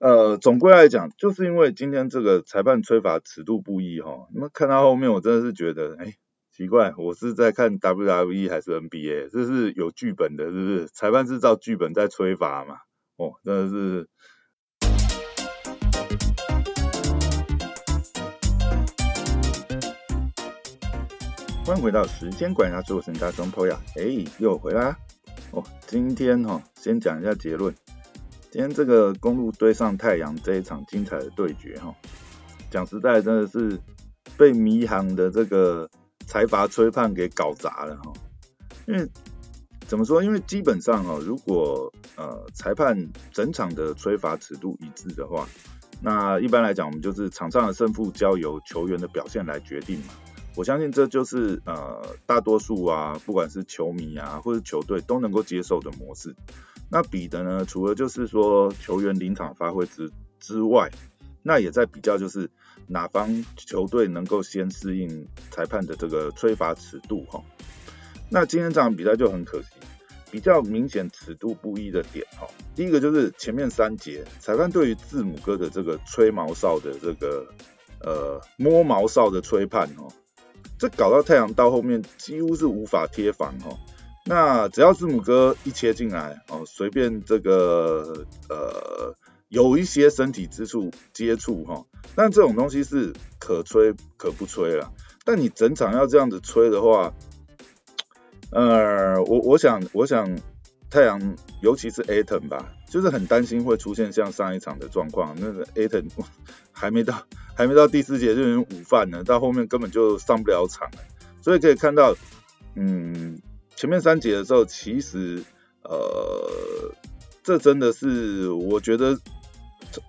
呃，总归来讲，就是因为今天这个裁判吹罚尺度不一哈，那看到后面我真的是觉得，哎，奇怪，我是在看 WWE 还是 NBA？这是有剧本的，是不是？裁判是照剧本在吹罚嘛？哦，真的是。欢迎回到时间管家做神大双坡呀，哎，又回来哦。今天哈，先讲一下结论。今天这个公路对上太阳这一场精彩的对决哈，讲实在真的是被迷航的这个财阀吹判给搞砸了哈。因为怎么说？因为基本上哦，如果呃裁判整场的吹罚尺度一致的话，那一般来讲，我们就是场上的胜负交由球员的表现来决定嘛。我相信这就是呃大多数啊，不管是球迷啊或者球队都能够接受的模式。那比的呢，除了就是说球员临场发挥之之外，那也在比较就是哪方球队能够先适应裁判的这个吹罚尺度哈。那今天这场比赛就很可惜，比较明显尺度不一的点哈。第一个就是前面三节裁判对于字母哥的这个吹毛哨的这个呃摸毛哨的吹判哦。这搞到太阳到后面几乎是无法贴防哦。那只要字母哥一切进来哦，随便这个呃有一些身体之处接触哈，但这种东西是可吹可不吹了。但你整场要这样子吹的话，呃，我我想我想太阳尤其是 Aton 吧，就是很担心会出现像上一场的状况，那个 Aton 还没到。还没到第四节就已经午饭了，到后面根本就上不了场了。所以可以看到，嗯，前面三节的时候，其实呃，这真的是我觉得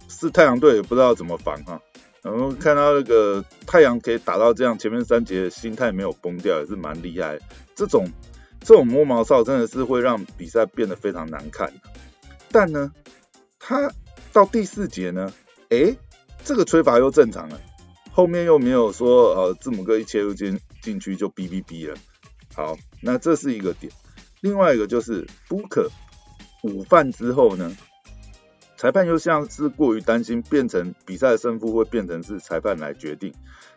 是太阳队也不知道怎么防哈。然后看到那个太阳可以打到这样，前面三节心态没有崩掉，也是蛮厉害。这种这种摸毛哨真的是会让比赛变得非常难看。但呢，他到第四节呢，哎。这个吹罚又正常了，后面又没有说呃字母哥一切入进进去就哔哔哔了。好，那这是一个点。另外一个就是 book 午饭之后呢，裁判又像是过于担心变成比赛的胜负会变成是裁判来决定。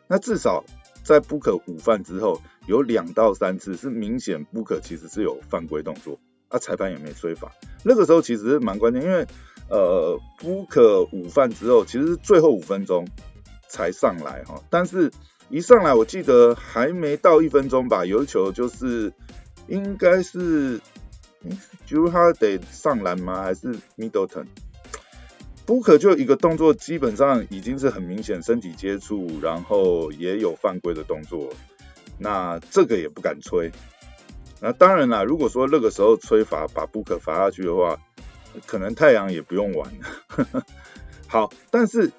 那至少在 book 午饭之后有两到三次是明显 book 其实是有犯规动作，啊裁判也没吹罚。那个时候其实蛮关键，因为。呃，不可午饭之后，其实是最后五分钟才上来哈。但是一上来，我记得还没到一分钟吧，有一球就是应该是 j e w Hardy 上篮吗？还是 Middleton？不可就一个动作，基本上已经是很明显身体接触，然后也有犯规的动作。那这个也不敢吹。那当然啦，如果说那个时候吹罚把不可罚下去的话。可能太阳也不用玩了，好，但是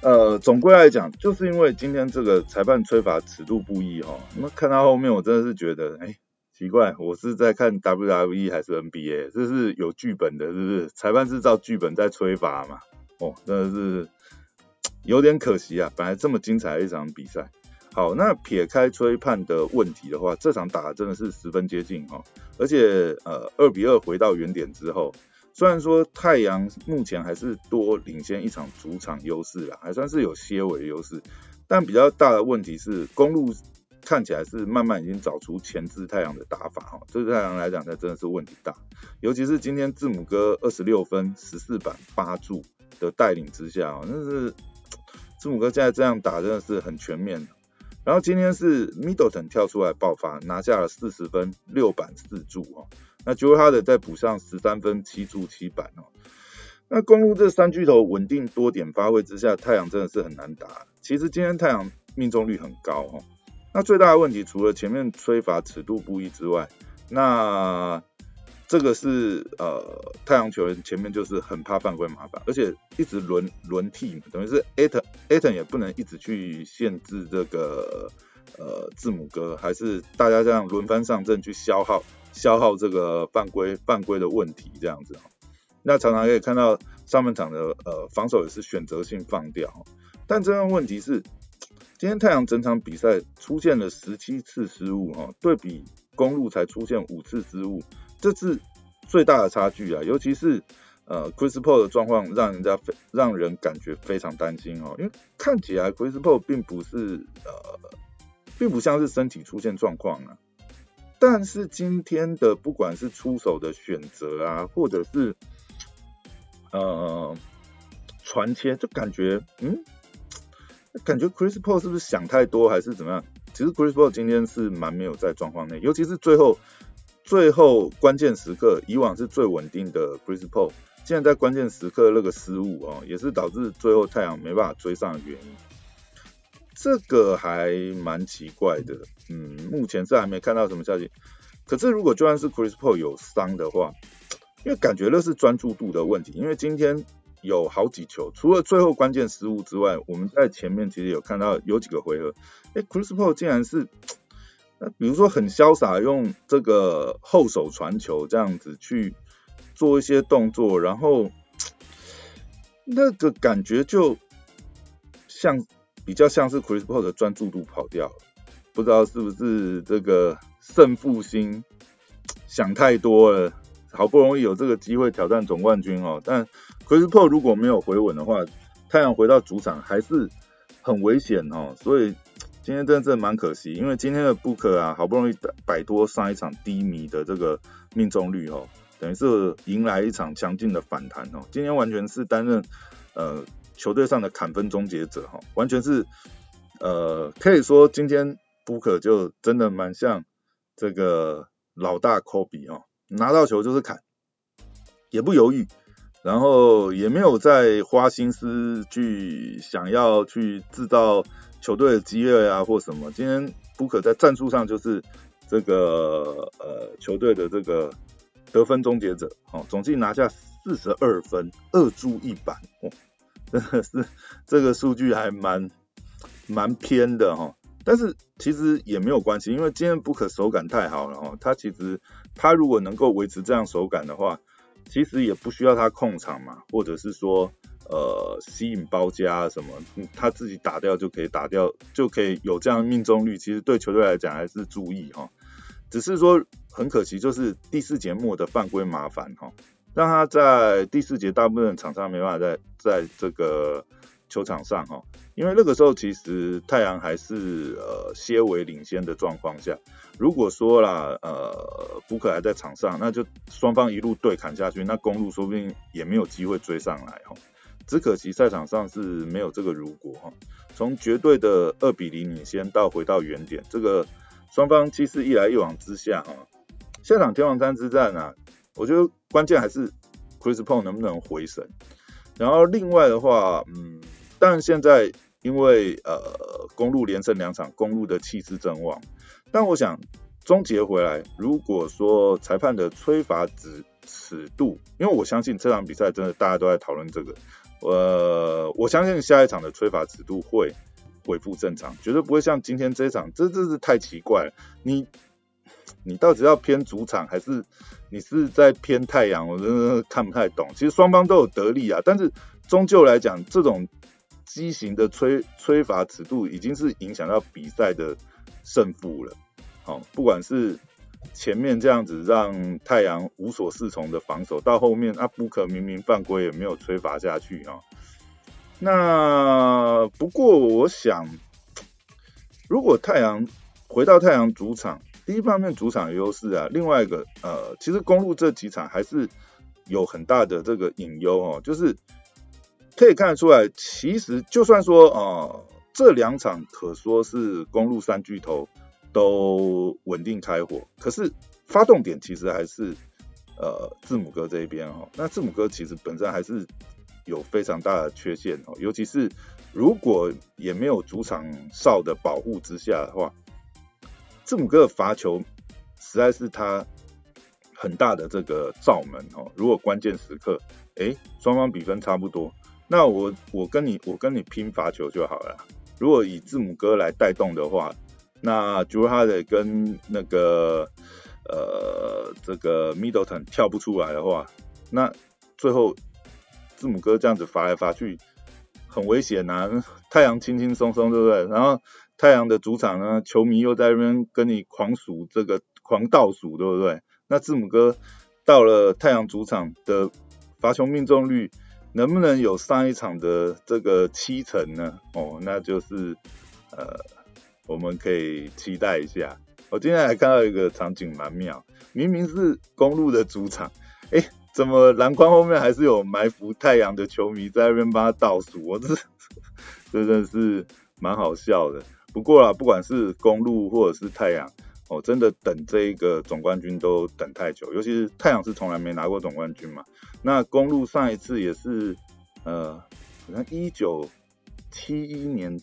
呃，总归来讲，就是因为今天这个裁判吹罚尺度不一哈，那看到后面我真的是觉得，哎，奇怪，我是在看 WWE 还是 NBA？这是有剧本的，是不是？裁判是照剧本在吹罚嘛？哦，真的是有点可惜啊，本来这么精彩的一场比赛。好，那撇开吹判的问题的话，这场打的真的是十分接近哈，而且呃，二比二回到原点之后。虽然说太阳目前还是多领先一场主场优势啦，还算是有些微优势，但比较大的问题是公路看起来是慢慢已经找出前置太阳的打法哈，这对太阳来讲才真的是问题大，尤其是今天字母哥二十六分十四板八助的带领之下，那是字母哥现在这样打真的是很全面，然后今天是 Middleton 跳出来爆发，拿下了四十分六板四助哦。那就他的再补上十三分七助七板哦。那公路这三巨头稳定多点发挥之下，太阳真的是很难打。其实今天太阳命中率很高哈。那最大的问题除了前面吹罚尺度不一之外，那这个是呃太阳球员前面就是很怕犯规麻烦，而且一直轮轮替嘛，等于是 Aton Aton 也不能一直去限制这个呃字母哥，还是大家这样轮番上阵去消耗。消耗这个犯规犯规的问题这样子。那常常可以看到上半场的呃防守也是选择性放掉，但这个问题是今天太阳整场比赛出现了十七次失误哈，对比公路才出现五次失误，这是最大的差距啊，尤其是呃，Chris Paul 的状况让人家非让人感觉非常担心哦，因为看起来 Chris Paul 并不是呃，并不像是身体出现状况啊。但是今天的不管是出手的选择啊，或者是呃传切，就感觉嗯，感觉 Chris Paul 是不是想太多还是怎么样？其实 Chris Paul 今天是蛮没有在状况内，尤其是最后最后关键时刻，以往是最稳定的 Chris Paul，现在在关键时刻那个失误哦，也是导致最后太阳没办法追上的原因。这个还蛮奇怪的，嗯，目前是还没看到什么消息。可是如果就算是 Chris Paul 有伤的话，因为感觉那是专注度的问题。因为今天有好几球，除了最后关键失误之外，我们在前面其实有看到有几个回合，哎，Chris Paul 竟然是，那比如说很潇洒用这个后手传球这样子去做一些动作，然后那个感觉就像。比较像是 Chris Paul 的专注度跑掉了，不知道是不是这个胜负心想太多了，好不容易有这个机会挑战总冠军哦，但 Chris Paul 如果没有回稳的话，太阳回到主场还是很危险哦，所以今天真的蛮可惜，因为今天的 Book 啊，好不容易摆脱上一场低迷的这个命中率哦，等于是迎来一场强劲的反弹哦，今天完全是担任呃。球队上的砍分终结者哈，完全是呃，可以说今天布克就真的蛮像这个老大科比哦，拿到球就是砍，也不犹豫，然后也没有再花心思去想要去制造球队的机会啊或什么。今天布克在战术上就是这个呃球队的这个得分终结者，哦，总计拿下四十二分，二助一板哦。真的是这个数据还蛮蛮偏的哈，但是其实也没有关系，因为今天不可手感太好了哈，他其实他如果能够维持这样手感的话，其实也不需要他控场嘛，或者是说呃吸引包夹什么，他自己打掉就可以打掉，就可以有这样命中率，其实对球队来讲还是注意哈，只是说很可惜就是第四节末的犯规麻烦哈。让他在第四节大部分场上没办法在在这个球场上哈，因为那个时候其实太阳还是呃些微领先的状况下，如果说啦呃福克还在场上，那就双方一路对砍下去，那公路说不定也没有机会追上来哈。只可惜赛场上是没有这个如果哈，从绝对的二比零领先到回到原点，这个双方其实一来一往之下哈，下场天王山之战啊。我觉得关键还是 Chris Paul 能不能回神，然后另外的话，嗯，但现在因为呃公路连胜两场，公路的气势正旺，但我想终结回来，如果说裁判的吹罚值尺度，因为我相信这场比赛真的大家都在讨论这个，呃，我相信下一场的吹罚尺度会恢复正常，绝对不会像今天这一场，这真是太奇怪了，你。你到底要偏主场还是你是在偏太阳？我真的看不太懂。其实双方都有得利啊，但是终究来讲，这种畸形的吹吹罚尺度已经是影响到比赛的胜负了。好，不管是前面这样子让太阳无所适从的防守，到后面啊布克明明犯规也没有吹罚下去啊。那不过我想，如果太阳回到太阳主场。第一方面主场优势啊，另外一个呃，其实公路这几场还是有很大的这个隐忧哦，就是可以看得出来，其实就算说啊，这两场可说是公路三巨头都稳定开火，可是发动点其实还是呃字母哥这一边哦，那字母哥其实本身还是有非常大的缺陷哦，尤其是如果也没有主场哨的保护之下的话。字母哥的罚球实在是他很大的这个罩门哦。如果关键时刻，哎，双方比分差不多，那我我跟你我跟你拼罚球就好了。如果以字母哥来带动的话，那 j 哈 r 跟那个呃这个 Middleton 跳不出来的话，那最后字母哥这样子罚来罚去很危险呐。太阳轻轻松松，对不对？然后。太阳的主场呢，球迷又在那边跟你狂数这个狂倒数，对不对？那字母哥到了太阳主场的罚球命中率能不能有上一场的这个七成呢？哦，那就是呃，我们可以期待一下。我今天还看到一个场景蛮妙，明明是公路的主场，哎，怎么篮筐后面还是有埋伏太阳的球迷在那边帮他倒数？我这 真的是蛮好笑的。不过啊，不管是公路或者是太阳。哦，真的等这一个总冠军都等太久，尤其是太阳是从来没拿过总冠军嘛。那公路上一次也是，呃，好像一九七一年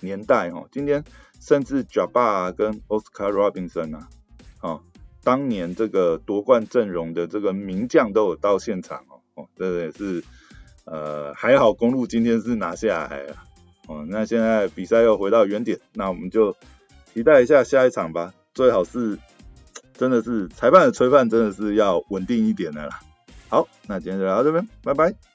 年代哦。今天甚至 JABA 跟 Oscar Robinson 啊，哦，当年这个夺冠阵容的这个名将都有到现场哦。哦，这也是，呃，还好公路今天是拿下来了。哦，那现在比赛又回到原点，那我们就期待一下下一场吧。最好是，真的是裁判的吹判真的是要稳定一点的啦。好，那今天就聊到这边，拜拜。